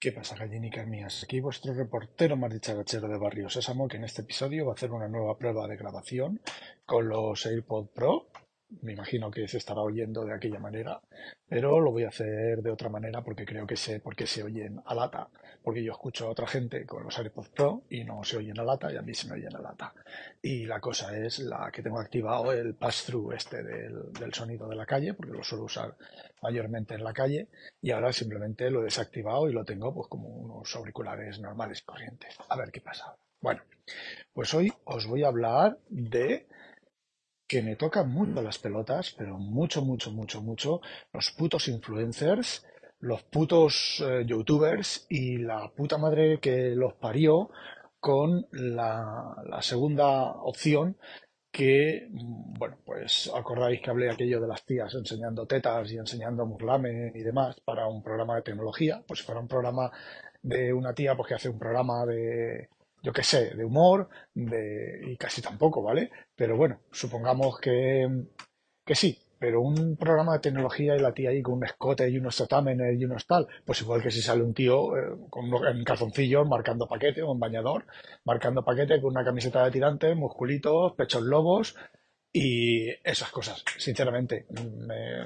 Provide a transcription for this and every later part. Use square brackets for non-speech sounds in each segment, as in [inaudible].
¿Qué pasa, gallinicas mías? Aquí vuestro reportero más dicharachero de Barrio Sésamo, que en este episodio va a hacer una nueva prueba de grabación con los AirPod Pro me imagino que se estará oyendo de aquella manera, pero lo voy a hacer de otra manera porque creo que sé por qué se oyen a lata, porque yo escucho a otra gente con los AirPods Pro y no se oyen a lata y a mí se me oyen a lata. Y la cosa es la que tengo activado el pass-through este del, del sonido de la calle, porque lo suelo usar mayormente en la calle, y ahora simplemente lo he desactivado y lo tengo pues como unos auriculares normales corrientes. A ver qué pasa. Bueno, pues hoy os voy a hablar de que me tocan mucho las pelotas, pero mucho, mucho, mucho, mucho, los putos influencers, los putos eh, youtubers y la puta madre que los parió con la, segunda opción que, bueno, pues acordáis que hablé aquello de las tías enseñando tetas y enseñando murlamen y demás para un programa de tecnología, pues si fuera un programa de una tía pues que hace un programa de, yo qué sé, de humor, de, y casi tampoco, ¿vale? Pero bueno, supongamos que, que sí, pero un programa de tecnología y la tía ahí con un escote y unos tatámenes y unos tal, pues igual que si sale un tío eh, con en calzoncillos marcando paquete o en bañador, marcando paquete con una camiseta de tirantes, musculitos, pechos lobos y esas cosas. Sinceramente, me,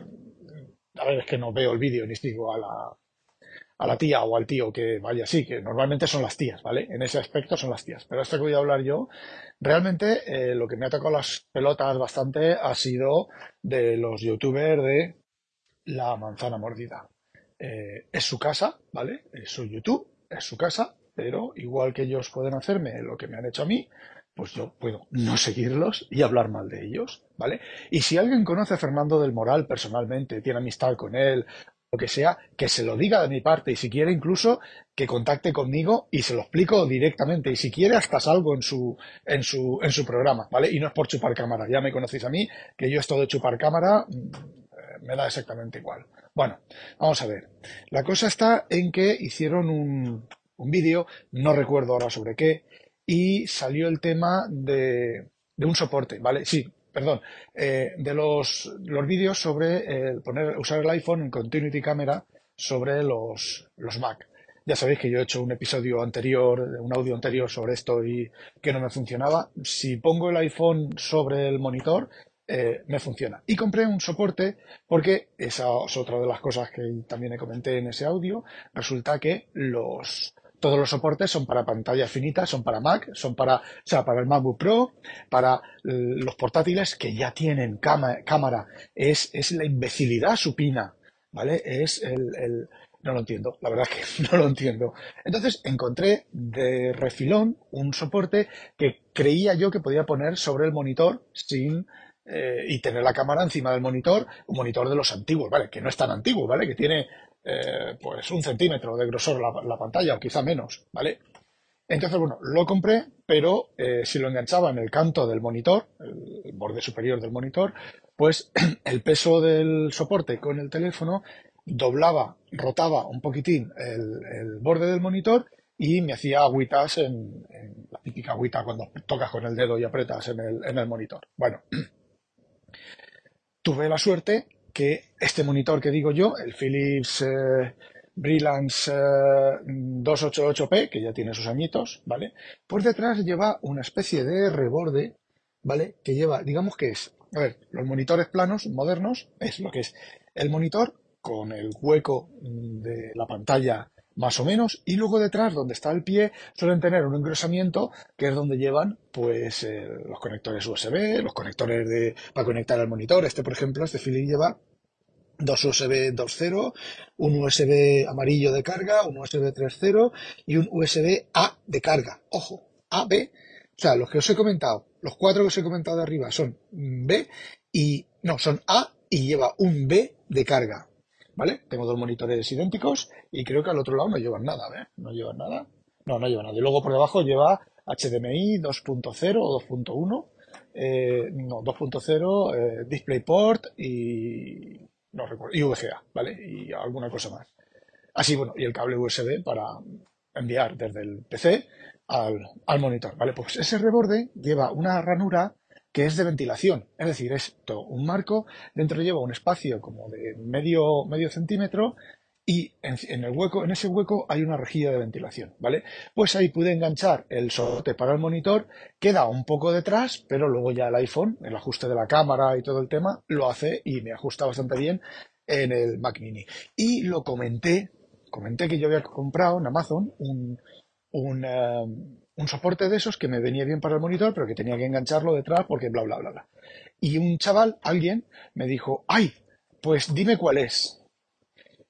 a ver, es que no veo el vídeo ni sigo a la, a la tía o al tío que vaya así, que normalmente son las tías, ¿vale? En ese aspecto son las tías. Pero esto que voy a hablar yo, realmente eh, lo que me ha tocado las pelotas bastante ha sido de los youtubers de la manzana mordida. Eh, es su casa, ¿vale? Es su YouTube, es su casa, pero igual que ellos pueden hacerme lo que me han hecho a mí, pues yo puedo no seguirlos y hablar mal de ellos, ¿vale? Y si alguien conoce a Fernando del Moral personalmente, tiene amistad con él que sea, que se lo diga de mi parte y si quiere incluso que contacte conmigo y se lo explico directamente y si quiere hasta salgo en su, en su, en su programa, ¿vale? Y no es por chupar cámara, ya me conocéis a mí, que yo esto de chupar cámara mm, me da exactamente igual. Bueno, vamos a ver. La cosa está en que hicieron un, un vídeo, no recuerdo ahora sobre qué, y salió el tema de, de un soporte, ¿vale? Sí, perdón, eh, de los, los vídeos sobre el poner, usar el iPhone en Continuity Camera sobre los, los Mac. Ya sabéis que yo he hecho un episodio anterior, un audio anterior sobre esto y que no me funcionaba. Si pongo el iPhone sobre el monitor, eh, me funciona. Y compré un soporte porque esa es otra de las cosas que también comenté en ese audio. Resulta que los, todos los soportes son para pantallas finitas, son para Mac, son para, o sea, para el MacBook Pro, para los portátiles que ya tienen cámara. Es, es la imbecilidad supina, ¿vale? Es el, no lo entiendo, la verdad es que [laughs] no lo entiendo. Entonces encontré de refilón un soporte que creía yo que podía poner sobre el monitor sin eh, y tener la cámara encima del monitor, un monitor de los antiguos, ¿vale? Que no es tan antiguo, ¿vale? Que tiene eh, pues un centímetro de grosor la, pantalla o quizá menos, ¿vale? Entonces, bueno, lo compré, pero eh, si lo enganchaba en el canto del monitor, el borde superior del monitor, pues [clears throat] el peso del soporte con el teléfono doblaba, rotaba un poquitín el, borde del monitor y me hacía agüitas en, la típica agüita cuando tocas con el dedo y apretas en el, en el monitor. Bueno, [clears throat] tuve la suerte que este monitor que digo yo, el Philips eh, Brilance 288p, eh, que ya tiene sus añitos, ¿vale? Por detrás lleva una especie de reborde, ¿vale? Que lleva, digamos que es, a ver, los monitores planos modernos es lo que es el monitor con el hueco de la pantalla más o menos, y luego detrás, donde está el pie, suelen tener un engrosamiento que es donde llevan pues eh, los conectores USB, los conectores de, para conectar al monitor. Este, por ejemplo, este Philips lleva dos USB 2.0, un USB amarillo de carga, un USB 3.0 y un USB A de carga. Ojo, A, B. O sea, los que os he comentado, los cuatro que os he comentado de arriba son B y no, son A y lleva un B de carga. ¿Vale? Tengo dos monitores idénticos y creo que al otro lado no llevan nada, ¿eh? No llevan nada. No, no lleva nada. Y luego por debajo lleva HDMI 2.0 o 2.1, eh, no, 2.0, eh, DisplayPort y, no y VGA, ¿vale? Y alguna cosa más. Así, bueno, y el cable USB para enviar desde el PC al, al monitor, ¿vale? Pues ese reborde lleva una ranura que es de ventilación. Es decir, esto, un marco, dentro lleva un espacio como de medio, medio centímetro y en, el hueco, en ese hueco hay una rejilla de ventilación, ¿vale? Pues ahí pude enganchar el soporte para el monitor, queda un poco detrás, pero luego ya el iPhone, el ajuste de la cámara y todo el tema, lo hace y me ajusta bastante bien en el Mac Mini. Y lo comenté, comenté que yo había comprado en Amazon un, un, eh, un soporte de esos que me venía bien para el monitor, pero que tenía que engancharlo detrás porque bla, bla, bla, bla. Y un chaval, alguien, me dijo, ay, pues dime cuál es.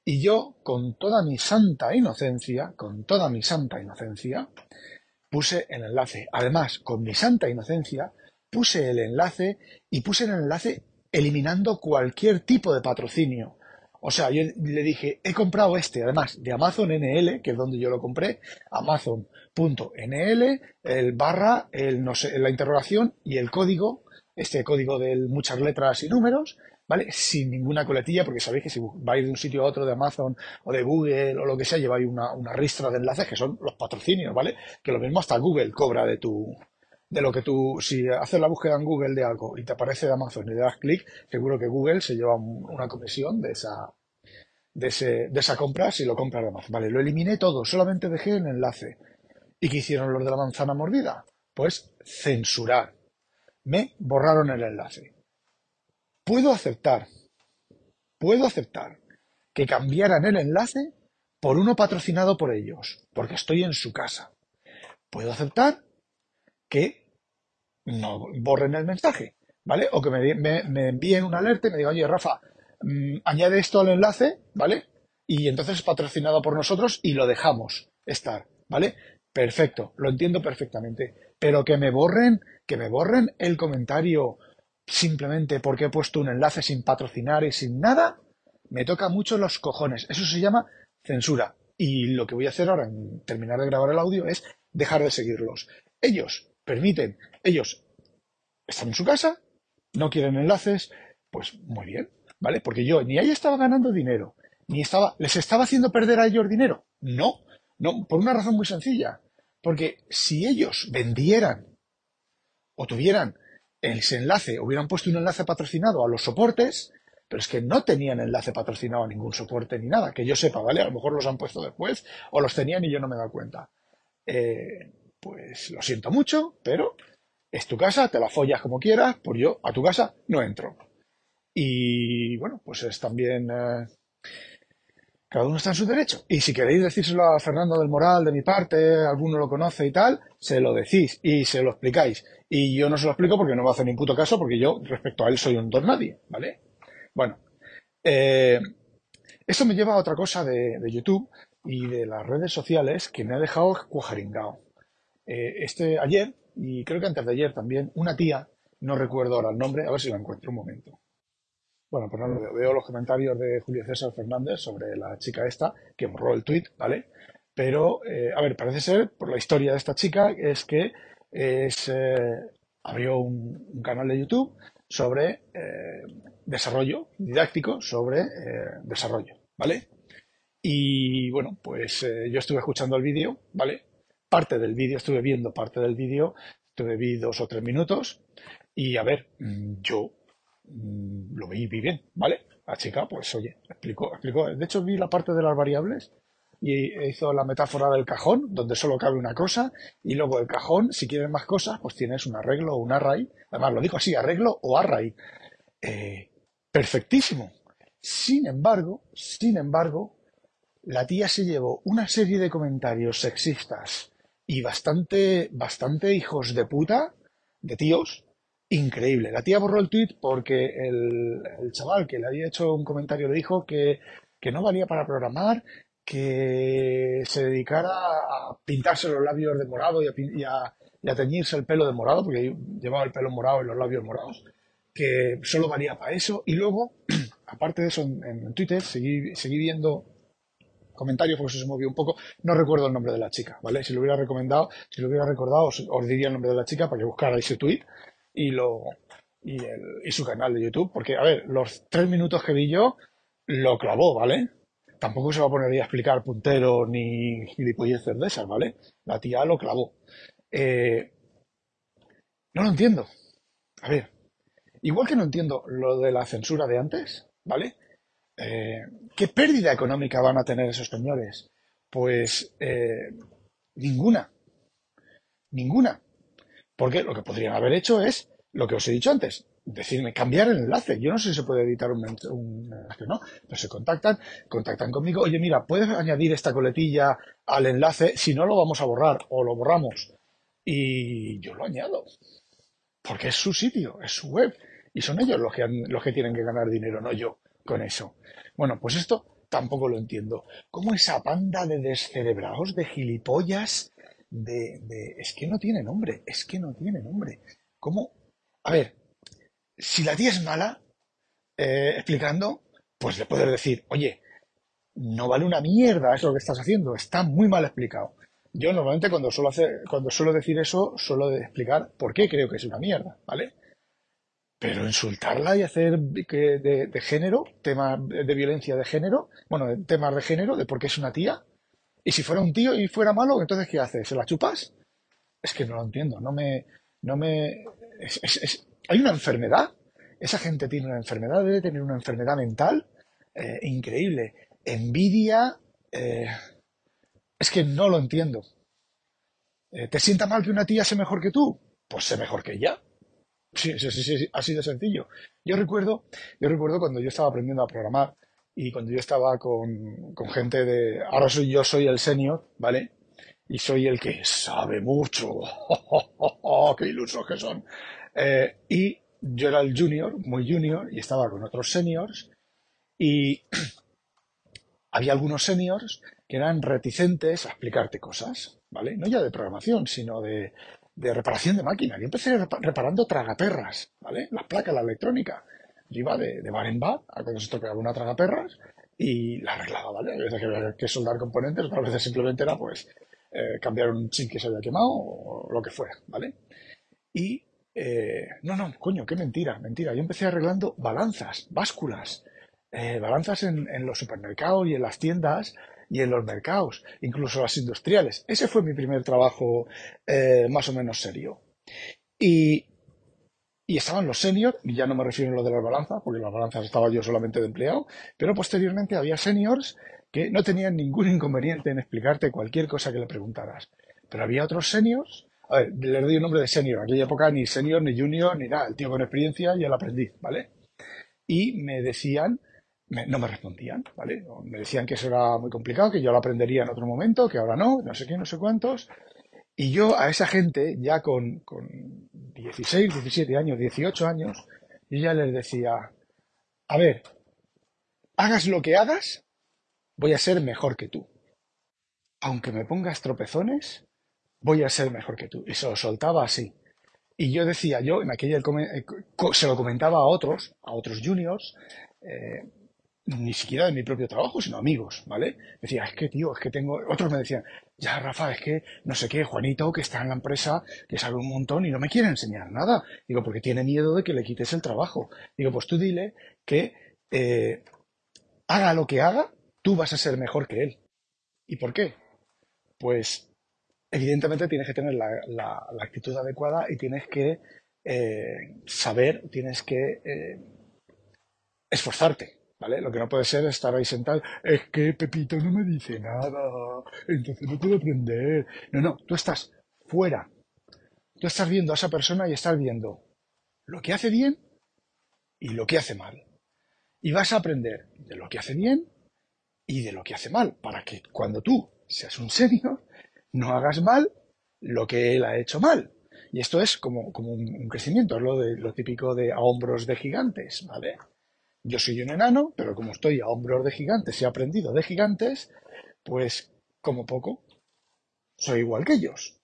Y yo, con toda mi santa inocencia, con toda mi santa inocencia, puse el enlace. Además, con mi santa inocencia, puse el enlace y puse el enlace eliminando cualquier tipo de patrocinio. O sea, yo le dije, he comprado este, además de Amazon NL, que es donde yo lo compré, Amazon.nl, el barra, el no sé, la interrogación y el código, este código de muchas letras y números, ¿vale? Sin ninguna coletilla, porque sabéis que si vais de un sitio a otro de Amazon o de Google o lo que sea, lleváis una, una ristra de enlaces que son los patrocinios, ¿vale? Que lo mismo hasta Google cobra de tu, de lo que tú, si haces la búsqueda en Google de algo y te aparece de Amazon y le das clic, seguro que Google se lleva una comisión de esa, de, ese, de esa compra si lo compras de Amazon. Vale, lo eliminé todo, solamente dejé el enlace. ¿Y qué hicieron los de la manzana mordida? Pues censurar. Me borraron el enlace. Puedo aceptar, puedo aceptar que cambiaran el enlace por uno patrocinado por ellos, porque estoy en su casa. Puedo aceptar que no borren el mensaje, ¿vale? O que me, envíen un alerta y me digan, oye, Rafa, mm, añade esto al enlace, ¿vale? Y entonces es patrocinado por nosotros y lo dejamos estar, ¿vale? Perfecto, lo entiendo perfectamente. Pero que me borren, que me borren el comentario simplemente porque he puesto un enlace sin patrocinar y sin nada, me toca mucho los cojones. Eso se llama censura. Y lo que voy a hacer ahora en terminar de grabar el audio es dejar de seguirlos. Ellos permiten, ellos están en su casa, no quieren enlaces, pues muy bien, ¿vale? Porque yo ni ahí estaba ganando dinero, ni estaba, les estaba haciendo perder a ellos dinero. No, no, por una razón muy sencilla. Porque si ellos vendieran o tuvieran ese enlace, hubieran puesto un enlace patrocinado a los soportes, pero es que no tenían enlace patrocinado a ningún soporte ni nada, que yo sepa, ¿vale? A lo mejor los han puesto después o los tenían y yo no me he dado cuenta. Eh, pues lo siento mucho, pero es tu casa, te la follas como quieras, por yo a tu casa no entro. Y bueno, pues es también... Eh, cada uno está en su derecho. Y si queréis decírselo a Fernando del Moral de mi parte, alguno lo conoce y tal, se lo decís y se lo explicáis. Y yo no se lo explico porque no me hace ni puto caso, porque yo respecto a él soy un don nadie, ¿vale? Bueno, eh, esto me lleva a otra cosa de, de, YouTube y de las redes sociales que me ha dejado cuajaringao. Eh, este ayer, y creo que antes de ayer también, una tía, no recuerdo ahora el nombre, a ver si lo encuentro un momento. Bueno, pues no veo. los comentarios de Julio César Fernández sobre la chica esta, que borró el tweet, ¿vale? Pero, eh, a ver, parece ser, por la historia de esta chica, es que es, eh, abrió un, canal de YouTube sobre desarrollo didáctico, sobre desarrollo, ¿vale? Y bueno, pues yo estuve escuchando el vídeo, ¿vale? Parte del vídeo, estuve viendo parte del vídeo, estuve vi dos o tres minutos y a ver, mm, yo mm, lo vi bien, ¿vale? La chica, pues oye, explicó, explicó. De hecho, vi la parte de las variables y hizo la metáfora del cajón, donde solo cabe una cosa, y luego el cajón, si quieres más cosas, pues tienes un arreglo o un array. Además, lo dijo así, arreglo o array. Eh, perfectísimo. Sin embargo, sin embargo, la tía se llevó una serie de comentarios sexistas y bastante, bastante hijos de puta, de tíos, increíble. La tía borró el tweet porque el, chaval que le había hecho un comentario le dijo que, no valía para programar, que se dedicara a pintarse los labios de morado y a, teñirse el pelo de morado, porque llevaba el pelo morado y los labios morados, que solo valía para eso. Y luego, [clears throat] aparte de eso, en, Twitter seguí, seguí viendo comentarios porque se movió un poco. No recuerdo el nombre de la chica, ¿vale? Si lo hubiera recomendado, si lo hubiera recordado, os, diría el nombre de la chica para que buscara ese tweet y lo y su canal de YouTube. Porque, a ver, los tres minutos que vi yo lo clavó, ¿vale? Tampoco se va a poner ahí a explicar puntero ni gilipolleces de esas, ¿vale? La tía lo clavó. Eh, no lo entiendo. A ver, igual que no entiendo lo de la censura de antes, ¿vale? Eh, ¿Qué pérdida económica van a tener esos señores? Pues eh, ninguna. Ninguna. Porque lo que podrían haber hecho es lo que os he dicho antes, decirme cambiar el enlace. Yo no sé si se puede editar un, enlace o no, pero se contactan, contactan conmigo. Oye, mira, puedes añadir esta coletilla al enlace, si no lo vamos a borrar o lo borramos. Y yo lo añado. Porque es su sitio, es su web. Y son ellos los que, los que tienen que ganar dinero, no yo, con eso. Bueno, pues esto tampoco lo entiendo. ¿Cómo esa panda de descerebrados, de gilipollas, de, de... Es que no tiene nombre, es que no tiene nombre. ¿Cómo? A ver, si la tía es mala, eh, explicando, pues le puedes decir, oye, no vale una mierda eso que estás haciendo, está muy mal explicado. Yo normalmente cuando suelo, hacer, cuando suelo decir eso, suelo explicar por qué creo que es una mierda, ¿vale? Pero insultarla y hacer de, de, género, temas de violencia de género, bueno, temas de género, de por qué es una tía, y si fuera un tío y fuera malo, entonces ¿qué haces? ¿Se la chupas? Es que no lo entiendo, no me, no me, hay una enfermedad. Esa gente tiene una enfermedad, debe tener una enfermedad mental eh, increíble. Envidia. Eh, es que no lo entiendo. Eh, ¿Te sienta mal que una tía sea mejor que tú? Pues sé mejor que ella. Sí, sí, sí, sí, así de sencillo. Yo recuerdo, yo recuerdo cuando yo estaba aprendiendo a programar y cuando yo estaba con, con gente de. Ahora soy yo soy el senior, ¿vale? Y soy el que sabe mucho. ¡Oh, [laughs] ¡Qué ilusos que son! Eh, y yo era el junior, muy junior, y estaba con otros seniors, y [clears throat] había algunos seniors que eran reticentes a explicarte cosas, ¿vale? No ya de programación, sino de, reparación de máquinas. Yo empecé reparando tragaperras, ¿vale? Las placas, la electrónica. Yo iba de, de bar en bar, a cuando se tocaba una tragaperras, y la arreglaba, ¿vale? A veces había que soldar componentes, otras veces simplemente era, pues, eh, cambiar un chip que se había quemado o lo que fuera, ¿vale? Y eh, no, no, coño, qué mentira, mentira. Yo empecé arreglando balanzas, básculas, eh, balanzas en, los supermercados y en las tiendas y en los mercados, incluso las industriales. Ese fue mi primer trabajo eh, más o menos serio. Y, y estaban los seniors, y ya no me refiero a lo de las balanzas, porque las balanzas estaba yo solamente de empleado, pero posteriormente había seniors que no tenían ningún inconveniente en explicarte cualquier cosa que le preguntaras. Pero había otros seniors a ver, le doy el nombre de senior. En aquella época ni senior, ni junior, ni nada. El tío con experiencia y el aprendiz, ¿vale? Y me decían, no me respondían, ¿vale? Me decían que eso era muy complicado, que yo lo aprendería en otro momento, que ahora no, no sé qué, no sé cuántos. Y yo a esa gente, ya con, con 16, 17 años, 18 años, yo ya les decía, a ver, hagas lo que hagas, voy a ser mejor que tú. Aunque me pongas tropezones, voy a ser mejor que tú. Y se lo soltaba así. Y yo decía, yo en aquella eh, se lo comentaba a otros, a otros juniors, eh, ni siquiera de mi propio trabajo, sino amigos, ¿vale? Decía, es que tío, es que tengo, otros me decían, ya Rafa, es que no sé qué, Juanito, que está en la empresa, que sabe un montón y no me quiere enseñar nada. Digo, porque tiene miedo de que le quites el trabajo. Digo, pues tú dile que eh, haga lo que haga, tú vas a ser mejor que él. ¿Y por qué? Pues evidentemente tienes que tener la, actitud adecuada y tienes que eh, saber, tienes que eh, esforzarte, ¿vale? Lo que no puede ser es estar ahí sentado, es que Pepito no me dice nada, entonces no puedo aprender. No, no, tú estás fuera. Tú estás viendo a esa persona y estás viendo lo que hace bien y lo que hace mal. Y vas a aprender de lo que hace bien y de lo que hace mal, para que cuando tú seas un senior, no hagas mal lo que él ha hecho mal. Y esto es como, como un, crecimiento, es lo, de, lo típico de a hombros de gigantes, ¿vale? Yo soy un enano, pero como estoy a hombros de gigantes y he aprendido de gigantes, pues como poco, soy igual que ellos.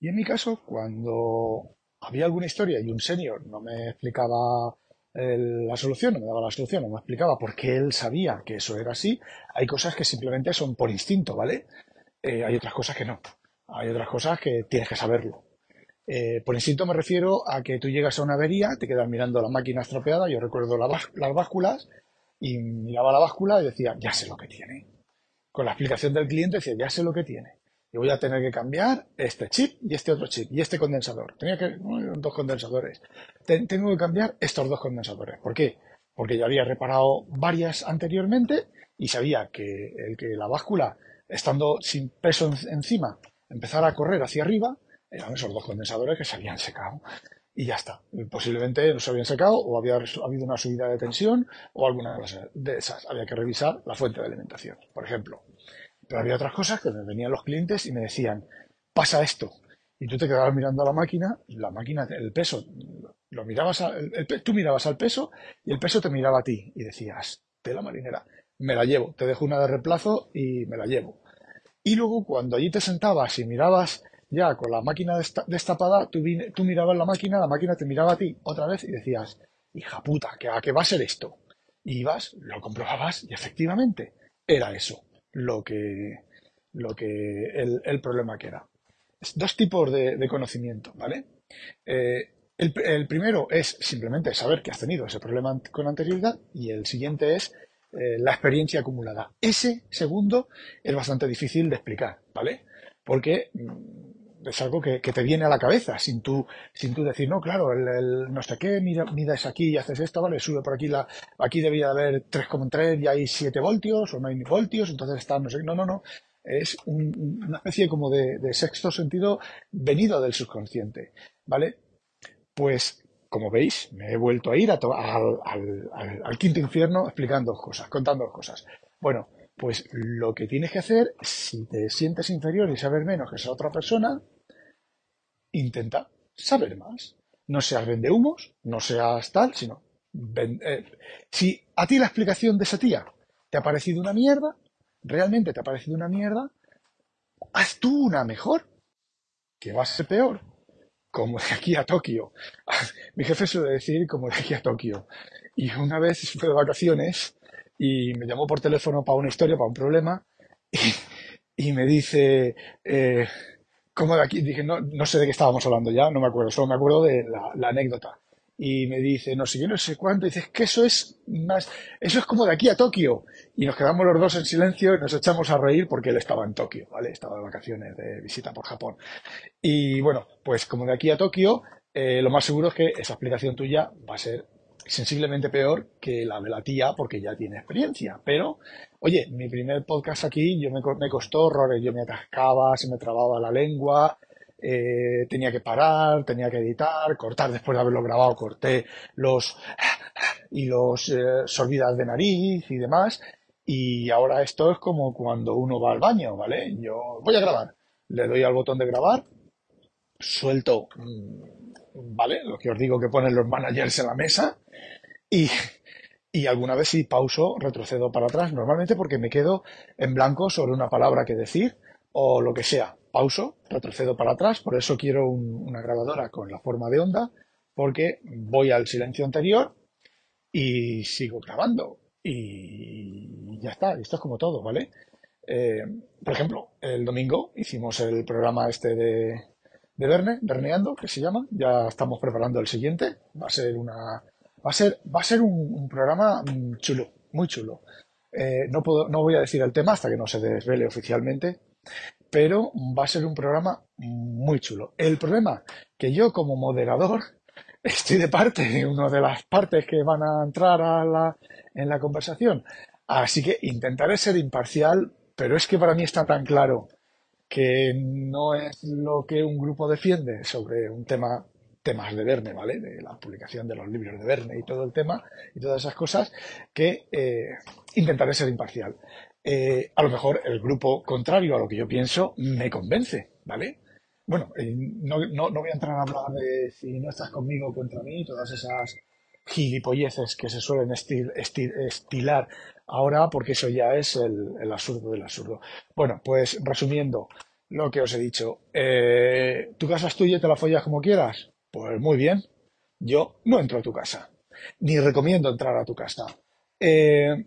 Y en mi caso, cuando había alguna historia y un senior no me explicaba la solución, no me daba la solución, no me explicaba por qué él sabía que eso era así. Hay cosas que simplemente son por instinto, ¿vale? Eh, hay otras cosas que no. Hay otras cosas que tienes que saberlo. Eh, por instinto me refiero a que tú llegas a una avería, te quedas mirando la máquina estropeada, yo recuerdo las básculas, y miraba la báscula y decía, ya sé lo que tiene. Con la explicación del cliente decía, ya sé lo que tiene. Y voy a tener que cambiar este chip y este otro chip y este condensador. Tenía que, dos condensadores. tengo que cambiar estos dos condensadores. ¿Por qué? Porque ya había reparado varias anteriormente y sabía que el que la báscula, estando sin peso encima, empezara a correr hacia arriba, eran esos dos condensadores que se habían secado y ya está. Posiblemente no se habían secado o había habido una subida de tensión o alguna cosa de esas. Había que revisar la fuente de alimentación, por ejemplo. Pero había otras cosas que me venían los clientes y me decían, pasa esto. Y tú te quedabas mirando a la máquina, la máquina, el peso, lo mirabas tú mirabas al peso y el peso te miraba a ti y decías, tela marinera, me la llevo, te dejo una de reemplazo y me la llevo. Y luego cuando allí te sentabas y mirabas ya con la máquina destapada, tú, mirabas la máquina, la máquina te miraba a ti otra vez y decías, hija puta, ¿a qué va a ser esto? Y ibas, lo comprobabas y efectivamente era eso lo que, lo que el, problema que era. Dos tipos de, conocimiento, ¿vale? Eh, el, primero es simplemente saber que has tenido ese problema con anterioridad y el siguiente es eh, la experiencia acumulada. Ese segundo es bastante difícil de explicar, ¿vale? Porque mm, es algo que, te viene a la cabeza sin tú, sin tú decir, no, claro, el, no sé qué, midas aquí y haces esto, vale, sube por aquí, la, aquí debía haber 3,3 y hay 7 voltios o 9 voltios, entonces está, no sé, no, no, no. Es una especie como de, sexto sentido venido del subconsciente, ¿vale? Pues, como veis, me he vuelto a ir al, al, al quinto infierno explicando cosas, contando cosas. Bueno, pues lo que tienes que hacer, si te sientes inferior y sabes menos que esa otra persona, intenta saber más. No seas vende humos, no seas tal, sino eh, si a ti la explicación de esa tía te ha parecido una mierda, realmente te ha parecido una mierda, haz tú una mejor, que va a ser peor, como de aquí a Tokio. [laughs] Mi jefe suele decir como de aquí a Tokio. Y una vez fue de vacaciones y me llamó por teléfono para una historia, para un problema, y, me dice, eh, ¿cómo de aquí? Dije, no, no sé de qué estábamos hablando ya, no me acuerdo, solo me acuerdo de la, anécdota. Y me dice, no sé, yo no sé cuánto, dices que eso es más, eso es como de aquí a Tokio. Y nos quedamos los dos en silencio y nos echamos a reír porque él estaba en Tokio, ¿vale? Estaba de vacaciones, de visita por Japón. Y bueno, pues como de aquí a Tokio, eh, lo más seguro es que esa explicación tuya va a ser sensiblemente peor que la de la tía porque ya tiene experiencia. Pero, oye, mi primer podcast aquí yo me, me costó horrores. Yo me atascaba, se me trababa la lengua, eh, tenía que parar, tenía que editar, cortar después de haberlo grabado, corté los y los eh, sorbidas de nariz y demás. Y ahora esto es como cuando uno va al baño, ¿vale? Yo voy a grabar, le doy al botón de grabar, suelto, mm, ¿vale? Lo que os digo que ponen los managers en la mesa y, alguna vez si pauso, retrocedo para atrás, normalmente porque me quedo en blanco sobre una palabra que decir o lo que sea. Pauso, retrocedo para atrás, por eso quiero una grabadora con la forma de onda, porque voy al silencio anterior y sigo grabando. Y ya está, esto es como todo, ¿vale? Eh, por ejemplo, el domingo hicimos el programa este de, de Verne, Verneando, que se llama. Ya estamos preparando el siguiente. Va a ser una, Va a ser, va a ser un, programa mm, chulo, muy chulo. Eh, no, puedo, no voy a decir el tema hasta que no se desvele oficialmente, pero va a ser un programa muy chulo. El problema que yo como moderador [laughs] estoy de parte, una de las partes que van a entrar a la, en la conversación. Así que intentaré ser imparcial, pero es que para mí está tan claro que no es lo que un grupo defiende sobre un tema temas de Verne, ¿vale? De la publicación de los libros de Verne y todo el tema y todas esas cosas, que eh, intentaré ser imparcial. Eh, a lo mejor el grupo contrario a lo que yo pienso me convence, ¿vale? Bueno, eh, no, no, voy a entrar a hablar de si no estás conmigo contra mí, todas esas gilipolleces que se suelen estilar ahora, porque eso ya es el, absurdo del absurdo. Bueno, pues resumiendo lo que os he dicho, tu casa es tuya y te la follas como quieras. Pues muy bien, yo no entro a tu casa. Ni recomiendo entrar a tu casa. Eh,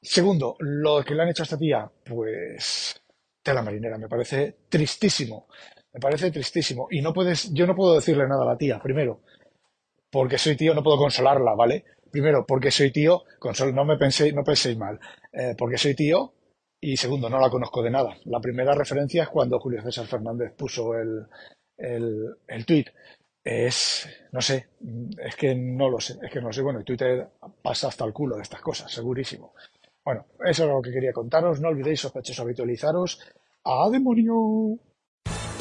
segundo, lo que le han hecho a esta tía, pues tela marinera, me parece tristísimo. Me parece tristísimo. Y no puedes, yo no puedo decirle nada a la tía, primero, porque soy tío, no puedo consolarla, ¿vale? Primero, porque soy tío, consol, no me penséis, no penséis mal, eh, porque soy tío, y segundo, no la conozco de nada. La primera referencia es cuando Julio César Fernández puso el, el, el tweet. Es, no sé, es que no lo sé, es que no lo sé. Bueno, Twitter pasa hasta el culo de estas cosas, segurísimo. Bueno, eso es lo que quería contaros. No olvidéis, sospechosos, habitualizaros. ¡A demonio!